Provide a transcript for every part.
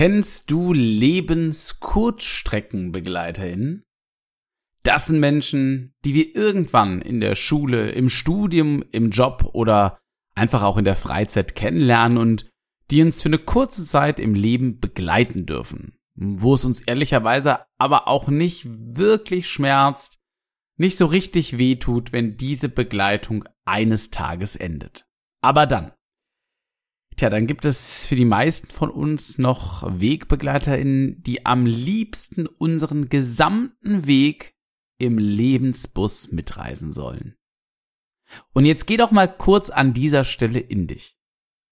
Kennst du Lebenskurzstreckenbegleiterinnen? Das sind Menschen, die wir irgendwann in der Schule, im Studium, im Job oder einfach auch in der Freizeit kennenlernen und die uns für eine kurze Zeit im Leben begleiten dürfen. Wo es uns ehrlicherweise aber auch nicht wirklich schmerzt, nicht so richtig wehtut, wenn diese Begleitung eines Tages endet. Aber dann. Tja, dann gibt es für die meisten von uns noch WegbegleiterInnen, die am liebsten unseren gesamten Weg im Lebensbus mitreisen sollen. Und jetzt geh doch mal kurz an dieser Stelle in dich.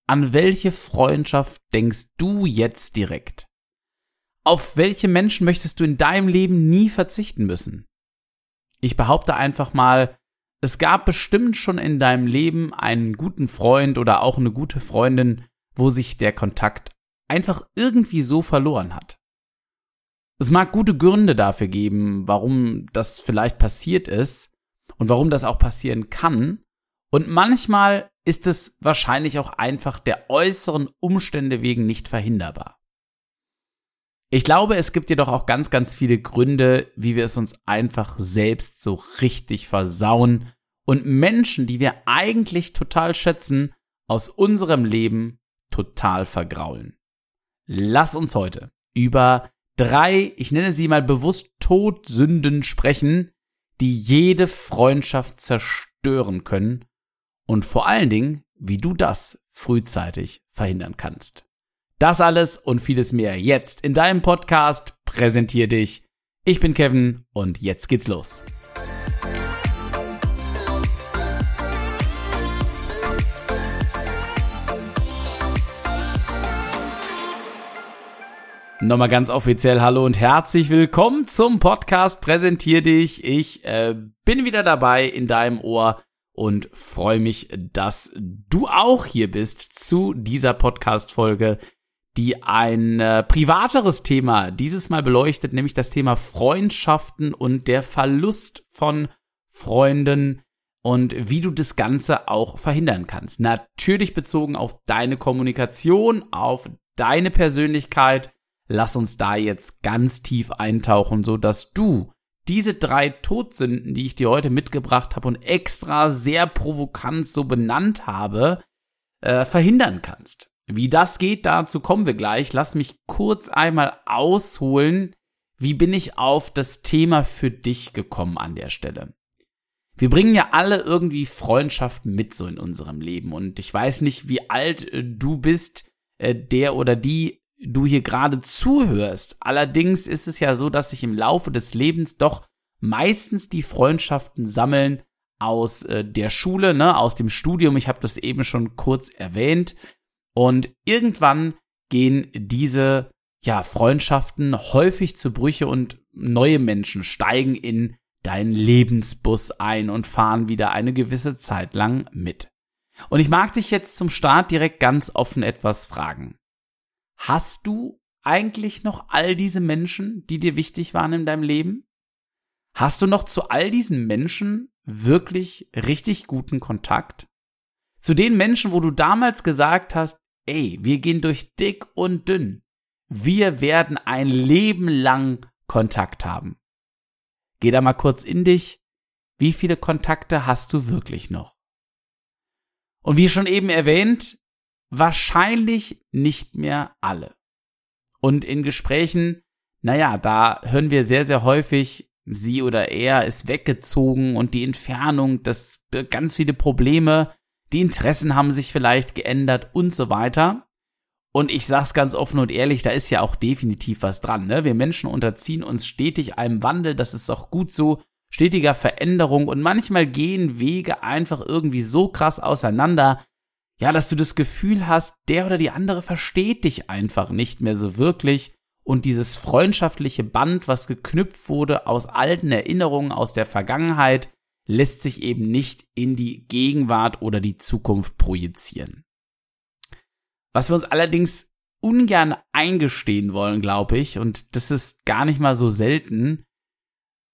An welche Freundschaft denkst du jetzt direkt? Auf welche Menschen möchtest du in deinem Leben nie verzichten müssen? Ich behaupte einfach mal, es gab bestimmt schon in deinem Leben einen guten Freund oder auch eine gute Freundin, wo sich der Kontakt einfach irgendwie so verloren hat. Es mag gute Gründe dafür geben, warum das vielleicht passiert ist und warum das auch passieren kann. Und manchmal ist es wahrscheinlich auch einfach der äußeren Umstände wegen nicht verhinderbar. Ich glaube, es gibt jedoch auch ganz, ganz viele Gründe, wie wir es uns einfach selbst so richtig versauen und Menschen, die wir eigentlich total schätzen, aus unserem Leben total vergraulen. Lass uns heute über drei, ich nenne sie mal bewusst Todsünden sprechen, die jede Freundschaft zerstören können und vor allen Dingen, wie du das frühzeitig verhindern kannst. Das alles und vieles mehr jetzt in deinem Podcast Präsentier dich. Ich bin Kevin und jetzt geht's los. Nochmal ganz offiziell Hallo und herzlich willkommen zum Podcast Präsentier dich. Ich äh, bin wieder dabei in deinem Ohr und freue mich, dass du auch hier bist zu dieser Podcast-Folge, die ein äh, privateres Thema dieses Mal beleuchtet, nämlich das Thema Freundschaften und der Verlust von Freunden und wie du das Ganze auch verhindern kannst. Natürlich bezogen auf deine Kommunikation, auf deine Persönlichkeit. Lass uns da jetzt ganz tief eintauchen, so dass du diese drei Todsünden, die ich dir heute mitgebracht habe und extra sehr provokant so benannt habe, äh, verhindern kannst. Wie das geht, dazu kommen wir gleich. Lass mich kurz einmal ausholen. Wie bin ich auf das Thema für dich gekommen an der Stelle? Wir bringen ja alle irgendwie Freundschaften mit so in unserem Leben und ich weiß nicht, wie alt äh, du bist, äh, der oder die du hier gerade zuhörst. Allerdings ist es ja so, dass sich im Laufe des Lebens doch meistens die Freundschaften sammeln aus äh, der Schule, ne, aus dem Studium. Ich habe das eben schon kurz erwähnt. Und irgendwann gehen diese ja Freundschaften häufig zu Brüche und neue Menschen steigen in deinen Lebensbus ein und fahren wieder eine gewisse Zeit lang mit. Und ich mag dich jetzt zum Start direkt ganz offen etwas fragen. Hast du eigentlich noch all diese Menschen, die dir wichtig waren in deinem Leben? Hast du noch zu all diesen Menschen wirklich richtig guten Kontakt? Zu den Menschen, wo du damals gesagt hast, ey, wir gehen durch dick und dünn. Wir werden ein Leben lang Kontakt haben. Geh da mal kurz in dich. Wie viele Kontakte hast du wirklich noch? Und wie schon eben erwähnt, Wahrscheinlich nicht mehr alle. Und in Gesprächen, naja, da hören wir sehr, sehr häufig, sie oder er ist weggezogen und die Entfernung, das ganz viele Probleme, die Interessen haben sich vielleicht geändert und so weiter. Und ich sag's ganz offen und ehrlich, da ist ja auch definitiv was dran. Ne? Wir Menschen unterziehen uns stetig einem Wandel, das ist auch gut so, stetiger Veränderung und manchmal gehen Wege einfach irgendwie so krass auseinander, ja, dass du das Gefühl hast, der oder die andere versteht dich einfach nicht mehr so wirklich und dieses freundschaftliche Band, was geknüpft wurde aus alten Erinnerungen aus der Vergangenheit, lässt sich eben nicht in die Gegenwart oder die Zukunft projizieren. Was wir uns allerdings ungern eingestehen wollen, glaube ich, und das ist gar nicht mal so selten,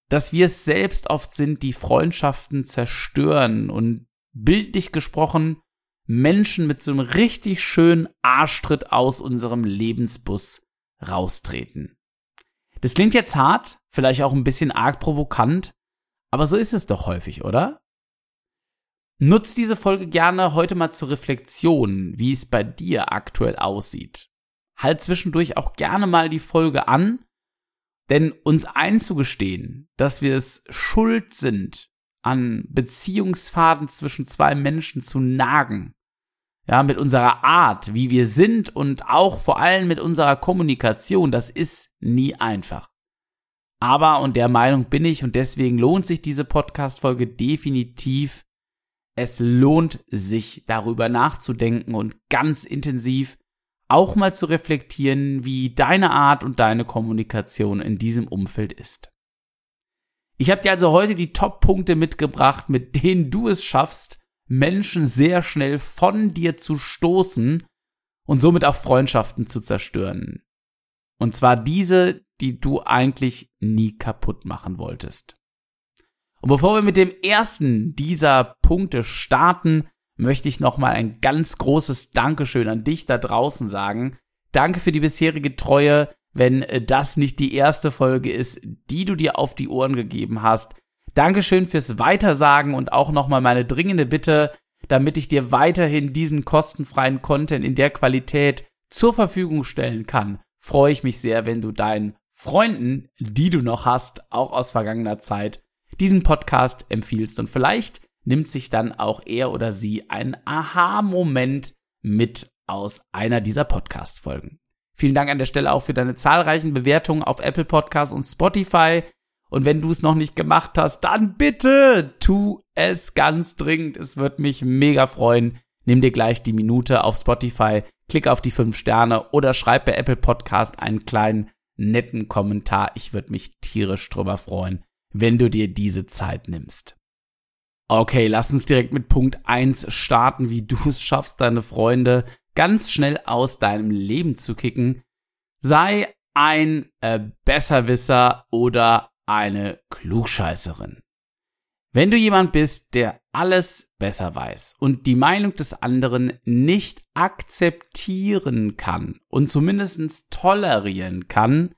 dass wir es selbst oft sind, die Freundschaften zerstören und bildlich gesprochen Menschen mit so einem richtig schönen Arschtritt aus unserem Lebensbus raustreten. Das klingt jetzt hart, vielleicht auch ein bisschen arg provokant, aber so ist es doch häufig, oder? Nutz diese Folge gerne heute mal zur Reflexion, wie es bei dir aktuell aussieht. Halt zwischendurch auch gerne mal die Folge an, denn uns einzugestehen, dass wir es schuld sind, an Beziehungsfaden zwischen zwei Menschen zu nagen, ja, mit unserer Art, wie wir sind und auch vor allem mit unserer Kommunikation, das ist nie einfach. Aber, und der Meinung bin ich, und deswegen lohnt sich diese Podcast-Folge definitiv, es lohnt sich darüber nachzudenken und ganz intensiv auch mal zu reflektieren, wie deine Art und deine Kommunikation in diesem Umfeld ist. Ich habe dir also heute die Top-Punkte mitgebracht, mit denen du es schaffst, Menschen sehr schnell von dir zu stoßen und somit auch Freundschaften zu zerstören. Und zwar diese, die du eigentlich nie kaputt machen wolltest. Und bevor wir mit dem ersten dieser Punkte starten, möchte ich nochmal ein ganz großes Dankeschön an dich da draußen sagen. Danke für die bisherige Treue, wenn äh, das nicht die erste Folge ist, die du dir auf die Ohren gegeben hast. Dankeschön fürs Weitersagen und auch nochmal meine dringende Bitte, damit ich dir weiterhin diesen kostenfreien Content in der Qualität zur Verfügung stellen kann, freue ich mich sehr, wenn du deinen Freunden, die du noch hast, auch aus vergangener Zeit, diesen Podcast empfiehlst und vielleicht nimmt sich dann auch er oder sie einen Aha-Moment mit aus einer dieser Podcast-Folgen. Vielen Dank an der Stelle auch für deine zahlreichen Bewertungen auf Apple Podcasts und Spotify. Und wenn du es noch nicht gemacht hast, dann bitte tu es ganz dringend. Es wird mich mega freuen. Nimm dir gleich die Minute auf Spotify, klick auf die fünf Sterne oder schreib bei Apple Podcast einen kleinen netten Kommentar. Ich würde mich tierisch drüber freuen, wenn du dir diese Zeit nimmst. Okay, lass uns direkt mit Punkt eins starten, wie du es schaffst, deine Freunde ganz schnell aus deinem Leben zu kicken. Sei ein äh, Besserwisser oder eine Klugscheißerin. Wenn du jemand bist, der alles besser weiß und die Meinung des anderen nicht akzeptieren kann und zumindest tolerieren kann,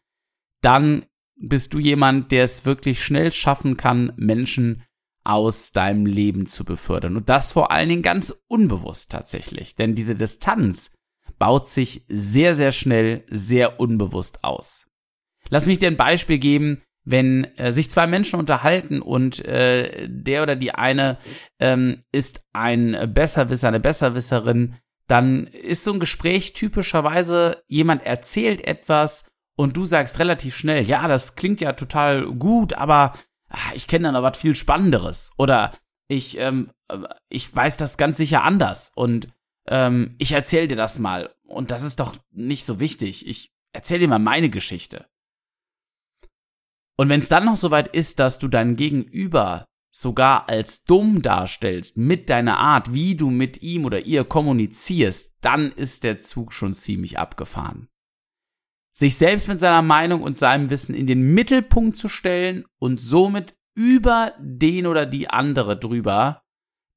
dann bist du jemand, der es wirklich schnell schaffen kann, Menschen aus deinem Leben zu befördern. Und das vor allen Dingen ganz unbewusst tatsächlich. Denn diese Distanz baut sich sehr, sehr schnell, sehr unbewusst aus. Lass mich dir ein Beispiel geben, wenn äh, sich zwei Menschen unterhalten und äh, der oder die eine ähm, ist ein Besserwisser, eine Besserwisserin, dann ist so ein Gespräch typischerweise, jemand erzählt etwas und du sagst relativ schnell, ja, das klingt ja total gut, aber ach, ich kenne dann aber was viel Spannenderes. Oder ich, ähm, ich weiß das ganz sicher anders und ähm, ich erzähl dir das mal. Und das ist doch nicht so wichtig. Ich erzähl dir mal meine Geschichte. Und wenn es dann noch so weit ist, dass du dein Gegenüber sogar als dumm darstellst mit deiner Art, wie du mit ihm oder ihr kommunizierst, dann ist der Zug schon ziemlich abgefahren. Sich selbst mit seiner Meinung und seinem Wissen in den Mittelpunkt zu stellen und somit über den oder die andere drüber,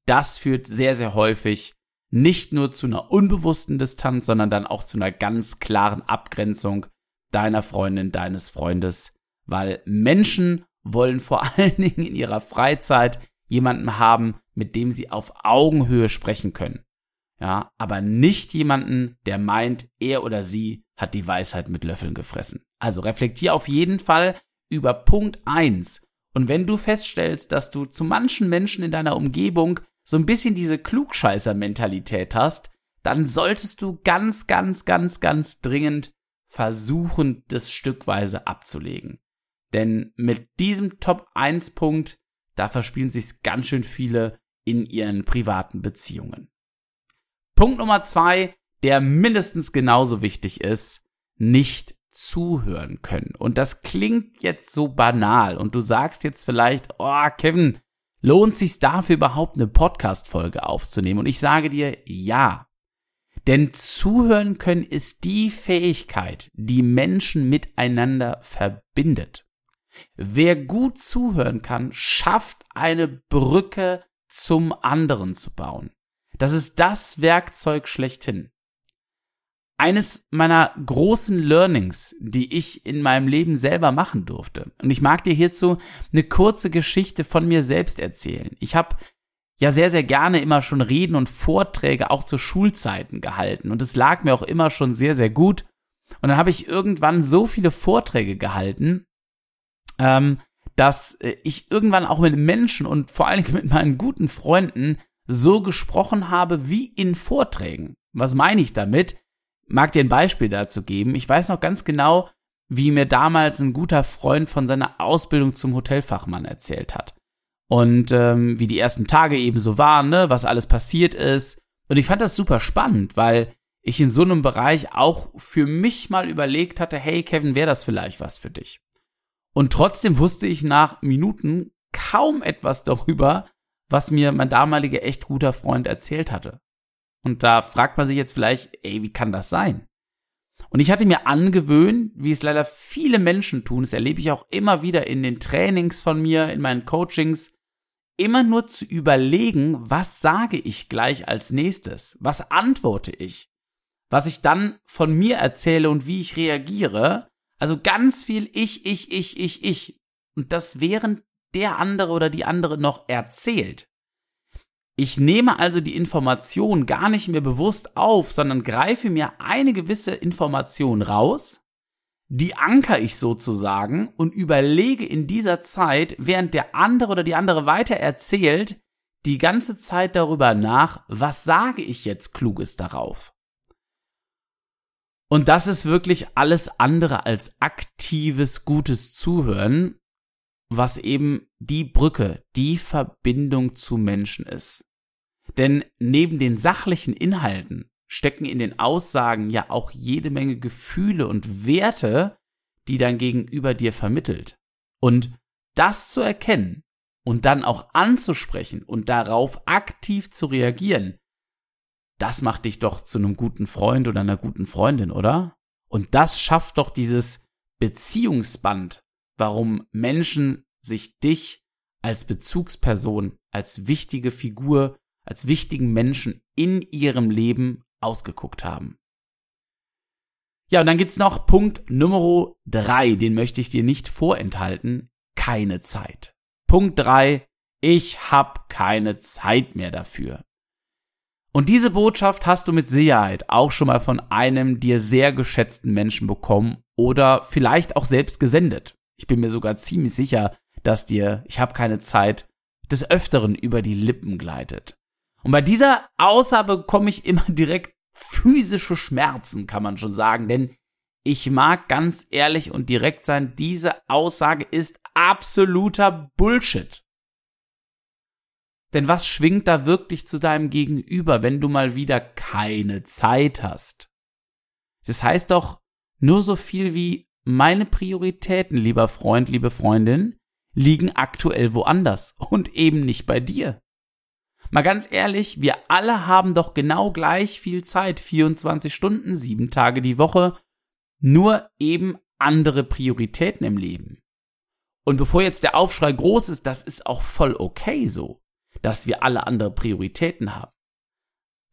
das führt sehr, sehr häufig nicht nur zu einer unbewussten Distanz, sondern dann auch zu einer ganz klaren Abgrenzung deiner Freundin, deines Freundes, weil Menschen wollen vor allen Dingen in ihrer Freizeit jemanden haben, mit dem sie auf Augenhöhe sprechen können. Ja, aber nicht jemanden, der meint, er oder sie hat die Weisheit mit Löffeln gefressen. Also reflektier auf jeden Fall über Punkt eins. Und wenn du feststellst, dass du zu manchen Menschen in deiner Umgebung so ein bisschen diese Klugscheißer-Mentalität hast, dann solltest du ganz, ganz, ganz, ganz dringend versuchen, das stückweise abzulegen. Denn mit diesem Top 1 Punkt, da verspielen sich ganz schön viele in ihren privaten Beziehungen. Punkt Nummer zwei, der mindestens genauso wichtig ist, nicht zuhören können. Und das klingt jetzt so banal und du sagst jetzt vielleicht, oh, Kevin, lohnt sich dafür überhaupt eine Podcast-Folge aufzunehmen? Und ich sage dir, ja. Denn zuhören können ist die Fähigkeit, die Menschen miteinander verbindet. Wer gut zuhören kann, schafft eine Brücke zum anderen zu bauen. Das ist das Werkzeug schlechthin. eines meiner großen Learnings, die ich in meinem Leben selber machen durfte. Und ich mag dir hierzu eine kurze Geschichte von mir selbst erzählen. Ich habe ja sehr, sehr gerne immer schon Reden und Vorträge auch zu Schulzeiten gehalten. Und es lag mir auch immer schon sehr, sehr gut. Und dann habe ich irgendwann so viele Vorträge gehalten, ähm, dass äh, ich irgendwann auch mit Menschen und vor allen Dingen mit meinen guten Freunden so gesprochen habe wie in Vorträgen. Was meine ich damit? mag dir ein Beispiel dazu geben. Ich weiß noch ganz genau, wie mir damals ein guter Freund von seiner Ausbildung zum Hotelfachmann erzählt hat. Und ähm, wie die ersten Tage eben so waren, ne, was alles passiert ist. Und ich fand das super spannend, weil ich in so einem Bereich auch für mich mal überlegt hatte, hey Kevin, wäre das vielleicht was für dich? Und trotzdem wusste ich nach Minuten kaum etwas darüber, was mir mein damaliger echt guter Freund erzählt hatte. Und da fragt man sich jetzt vielleicht, ey, wie kann das sein? Und ich hatte mir angewöhnt, wie es leider viele Menschen tun, das erlebe ich auch immer wieder in den Trainings von mir, in meinen Coachings, immer nur zu überlegen, was sage ich gleich als nächstes? Was antworte ich? Was ich dann von mir erzähle und wie ich reagiere. Also ganz viel ich, ich, ich, ich, ich. Und das während der andere oder die andere noch erzählt. Ich nehme also die Information gar nicht mehr bewusst auf, sondern greife mir eine gewisse Information raus, die anker ich sozusagen und überlege in dieser Zeit, während der andere oder die andere weiter erzählt, die ganze Zeit darüber nach, was sage ich jetzt Kluges darauf. Und das ist wirklich alles andere als aktives, gutes Zuhören, was eben die Brücke, die Verbindung zu Menschen ist. Denn neben den sachlichen Inhalten stecken in den Aussagen ja auch jede Menge Gefühle und Werte, die dein Gegenüber dir vermittelt. Und das zu erkennen und dann auch anzusprechen und darauf aktiv zu reagieren, das macht dich doch zu einem guten Freund oder einer guten Freundin, oder? Und das schafft doch dieses Beziehungsband, warum Menschen sich dich als Bezugsperson, als wichtige Figur als wichtigen Menschen in ihrem Leben ausgeguckt haben. Ja, und dann gibt's noch Punkt Nummer drei, den möchte ich dir nicht vorenthalten, keine Zeit. Punkt drei, ich hab keine Zeit mehr dafür. Und diese Botschaft hast du mit Sicherheit auch schon mal von einem dir sehr geschätzten Menschen bekommen oder vielleicht auch selbst gesendet. Ich bin mir sogar ziemlich sicher, dass dir ich hab keine Zeit des Öfteren über die Lippen gleitet. Und bei dieser Aussage bekomme ich immer direkt physische Schmerzen, kann man schon sagen, denn ich mag ganz ehrlich und direkt sein, diese Aussage ist absoluter Bullshit. Denn was schwingt da wirklich zu deinem Gegenüber, wenn du mal wieder keine Zeit hast? Das heißt doch nur so viel wie meine Prioritäten, lieber Freund, liebe Freundin, liegen aktuell woanders und eben nicht bei dir. Mal ganz ehrlich, wir alle haben doch genau gleich viel Zeit, 24 Stunden, sieben Tage die Woche, nur eben andere Prioritäten im Leben. Und bevor jetzt der Aufschrei groß ist, das ist auch voll okay so, dass wir alle andere Prioritäten haben.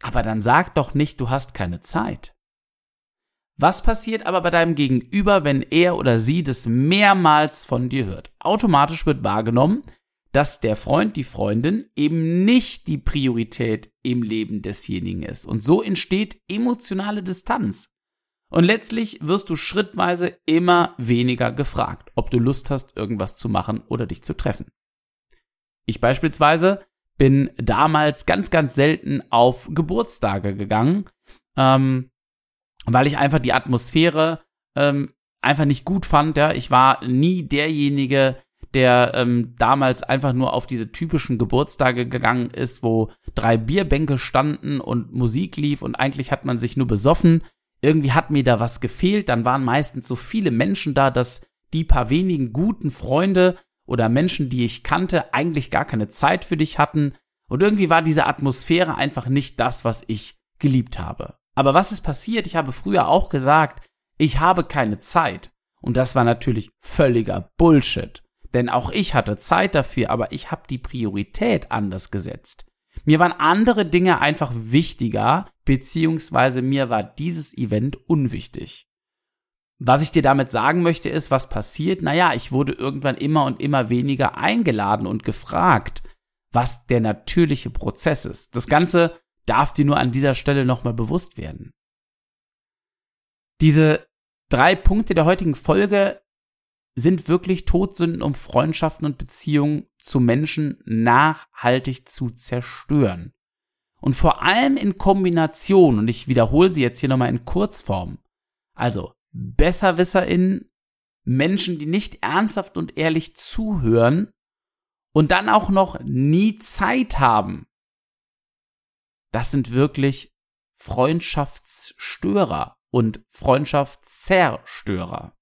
Aber dann sag doch nicht, du hast keine Zeit. Was passiert aber bei deinem Gegenüber, wenn er oder sie das mehrmals von dir hört? Automatisch wird wahrgenommen, dass der Freund, die Freundin eben nicht die Priorität im Leben desjenigen ist. Und so entsteht emotionale Distanz. Und letztlich wirst du schrittweise immer weniger gefragt, ob du Lust hast, irgendwas zu machen oder dich zu treffen. Ich beispielsweise bin damals ganz, ganz selten auf Geburtstage gegangen, ähm, weil ich einfach die Atmosphäre ähm, einfach nicht gut fand. Ja, ich war nie derjenige, der ähm, damals einfach nur auf diese typischen Geburtstage gegangen ist, wo drei Bierbänke standen und Musik lief und eigentlich hat man sich nur besoffen. Irgendwie hat mir da was gefehlt. Dann waren meistens so viele Menschen da, dass die paar wenigen guten Freunde oder Menschen, die ich kannte, eigentlich gar keine Zeit für dich hatten. Und irgendwie war diese Atmosphäre einfach nicht das, was ich geliebt habe. Aber was ist passiert? Ich habe früher auch gesagt, ich habe keine Zeit. Und das war natürlich völliger Bullshit. Denn auch ich hatte Zeit dafür, aber ich habe die Priorität anders gesetzt. Mir waren andere Dinge einfach wichtiger, beziehungsweise mir war dieses Event unwichtig. Was ich dir damit sagen möchte, ist, was passiert? Naja, ich wurde irgendwann immer und immer weniger eingeladen und gefragt, was der natürliche Prozess ist. Das Ganze darf dir nur an dieser Stelle nochmal bewusst werden. Diese drei Punkte der heutigen Folge sind wirklich Todsünden, um Freundschaften und Beziehungen zu Menschen nachhaltig zu zerstören. Und vor allem in Kombination, und ich wiederhole sie jetzt hier nochmal in Kurzform, also BesserwisserInnen, Menschen, die nicht ernsthaft und ehrlich zuhören und dann auch noch nie Zeit haben. Das sind wirklich Freundschaftsstörer und Freundschaftszerstörer.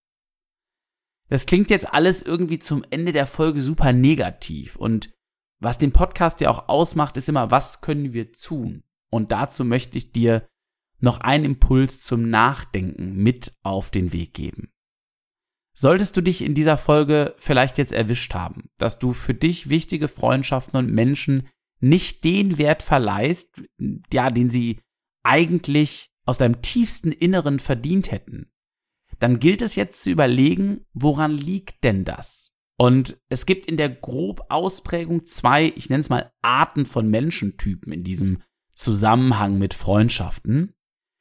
Das klingt jetzt alles irgendwie zum Ende der Folge super negativ und was den Podcast ja auch ausmacht, ist immer, was können wir tun? Und dazu möchte ich dir noch einen Impuls zum Nachdenken mit auf den Weg geben. Solltest du dich in dieser Folge vielleicht jetzt erwischt haben, dass du für dich wichtige Freundschaften und Menschen nicht den Wert verleihst, ja, den sie eigentlich aus deinem tiefsten Inneren verdient hätten, dann gilt es jetzt zu überlegen, woran liegt denn das? Und es gibt in der grob Ausprägung zwei, ich nenne es mal Arten von Menschentypen in diesem Zusammenhang mit Freundschaften.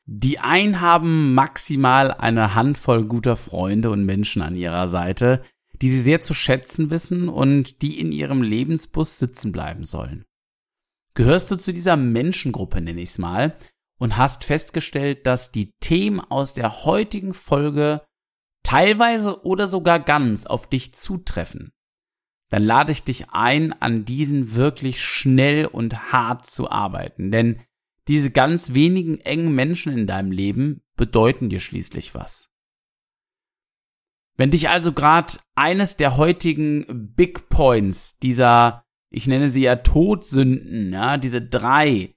Die einen haben maximal eine Handvoll guter Freunde und Menschen an ihrer Seite, die sie sehr zu schätzen wissen und die in ihrem Lebensbus sitzen bleiben sollen. Gehörst du zu dieser Menschengruppe, nenne ich es mal, und hast festgestellt, dass die Themen aus der heutigen Folge teilweise oder sogar ganz auf dich zutreffen, dann lade ich dich ein, an diesen wirklich schnell und hart zu arbeiten. Denn diese ganz wenigen engen Menschen in deinem Leben bedeuten dir schließlich was. Wenn dich also gerade eines der heutigen Big Points dieser, ich nenne sie ja Todsünden, ja, diese drei,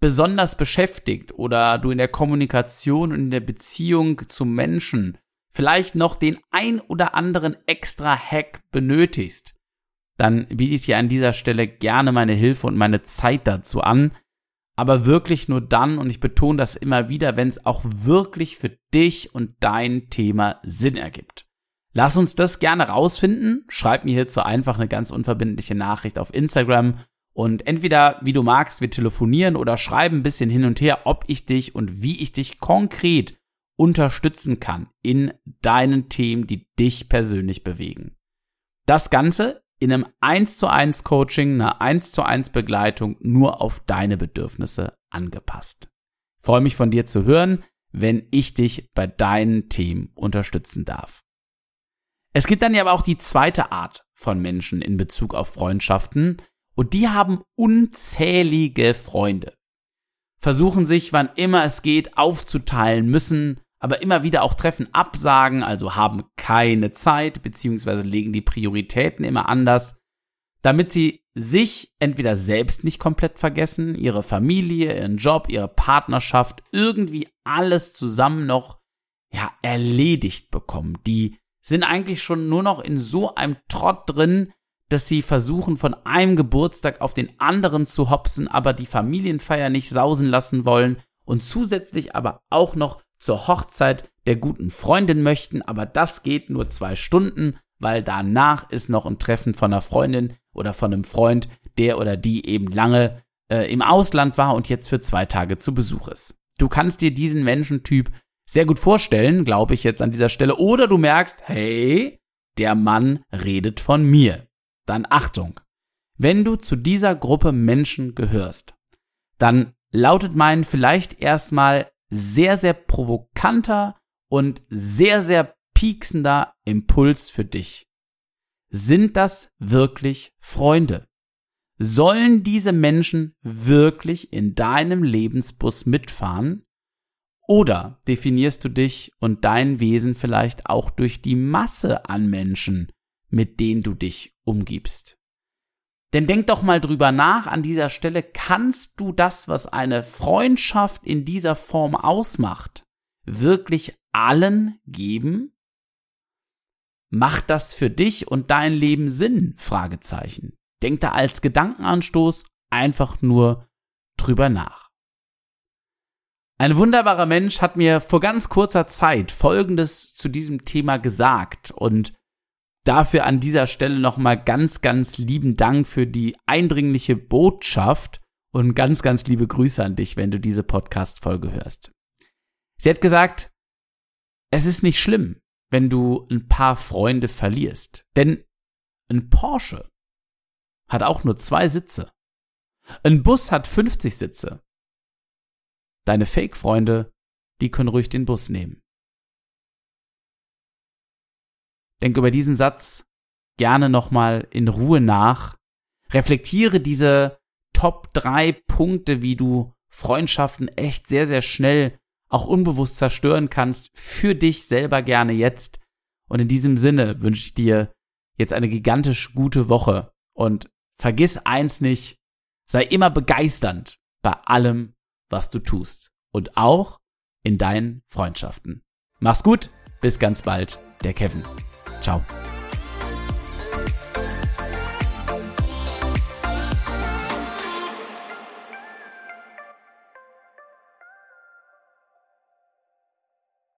besonders beschäftigt oder du in der Kommunikation und in der Beziehung zum Menschen vielleicht noch den ein oder anderen extra Hack benötigst, dann biete ich dir an dieser Stelle gerne meine Hilfe und meine Zeit dazu an. Aber wirklich nur dann, und ich betone das immer wieder, wenn es auch wirklich für dich und dein Thema Sinn ergibt. Lass uns das gerne rausfinden. Schreib mir hierzu einfach eine ganz unverbindliche Nachricht auf Instagram und entweder, wie du magst, wir telefonieren oder schreiben ein bisschen hin und her, ob ich dich und wie ich dich konkret unterstützen kann in deinen Themen, die dich persönlich bewegen. Das Ganze in einem 1 zu 1 Coaching, einer 1 zu 1 Begleitung nur auf deine Bedürfnisse angepasst. Ich freue mich von dir zu hören, wenn ich dich bei deinen Themen unterstützen darf. Es gibt dann ja aber auch die zweite Art von Menschen in Bezug auf Freundschaften, und die haben unzählige Freunde. Versuchen sich, wann immer es geht, aufzuteilen müssen, aber immer wieder auch Treffen absagen, also haben keine Zeit, beziehungsweise legen die Prioritäten immer anders, damit sie sich entweder selbst nicht komplett vergessen, ihre Familie, ihren Job, ihre Partnerschaft, irgendwie alles zusammen noch, ja, erledigt bekommen. Die sind eigentlich schon nur noch in so einem Trott drin, dass sie versuchen, von einem Geburtstag auf den anderen zu hopsen, aber die Familienfeier nicht sausen lassen wollen und zusätzlich aber auch noch zur Hochzeit der guten Freundin möchten, aber das geht nur zwei Stunden, weil danach ist noch ein Treffen von einer Freundin oder von einem Freund, der oder die eben lange äh, im Ausland war und jetzt für zwei Tage zu Besuch ist. Du kannst dir diesen Menschentyp sehr gut vorstellen, glaube ich jetzt an dieser Stelle, oder du merkst, hey, der Mann redet von mir dann Achtung. Wenn du zu dieser Gruppe Menschen gehörst, dann lautet mein vielleicht erstmal sehr, sehr provokanter und sehr, sehr pieksender Impuls für dich. Sind das wirklich Freunde? Sollen diese Menschen wirklich in deinem Lebensbus mitfahren? Oder definierst du dich und dein Wesen vielleicht auch durch die Masse an Menschen, mit denen du dich umgibst. Denn denk doch mal drüber nach an dieser Stelle, kannst du das, was eine Freundschaft in dieser Form ausmacht, wirklich allen geben? Macht das für dich und dein Leben Sinn? Fragezeichen. Denk da als Gedankenanstoß einfach nur drüber nach. Ein wunderbarer Mensch hat mir vor ganz kurzer Zeit Folgendes zu diesem Thema gesagt und dafür an dieser Stelle nochmal ganz, ganz lieben Dank für die eindringliche Botschaft und ganz, ganz liebe Grüße an dich, wenn du diese Podcast-Folge hörst. Sie hat gesagt, es ist nicht schlimm, wenn du ein paar Freunde verlierst, denn ein Porsche hat auch nur zwei Sitze. Ein Bus hat 50 Sitze. Deine Fake-Freunde, die können ruhig den Bus nehmen. Denk über diesen Satz gerne nochmal in Ruhe nach. Reflektiere diese Top 3 Punkte, wie du Freundschaften echt sehr, sehr schnell, auch unbewusst zerstören kannst, für dich selber gerne jetzt. Und in diesem Sinne wünsche ich dir jetzt eine gigantisch gute Woche und vergiss eins nicht, sei immer begeisternd bei allem, was du tust und auch in deinen Freundschaften. Mach's gut, bis ganz bald, der Kevin. Tchau.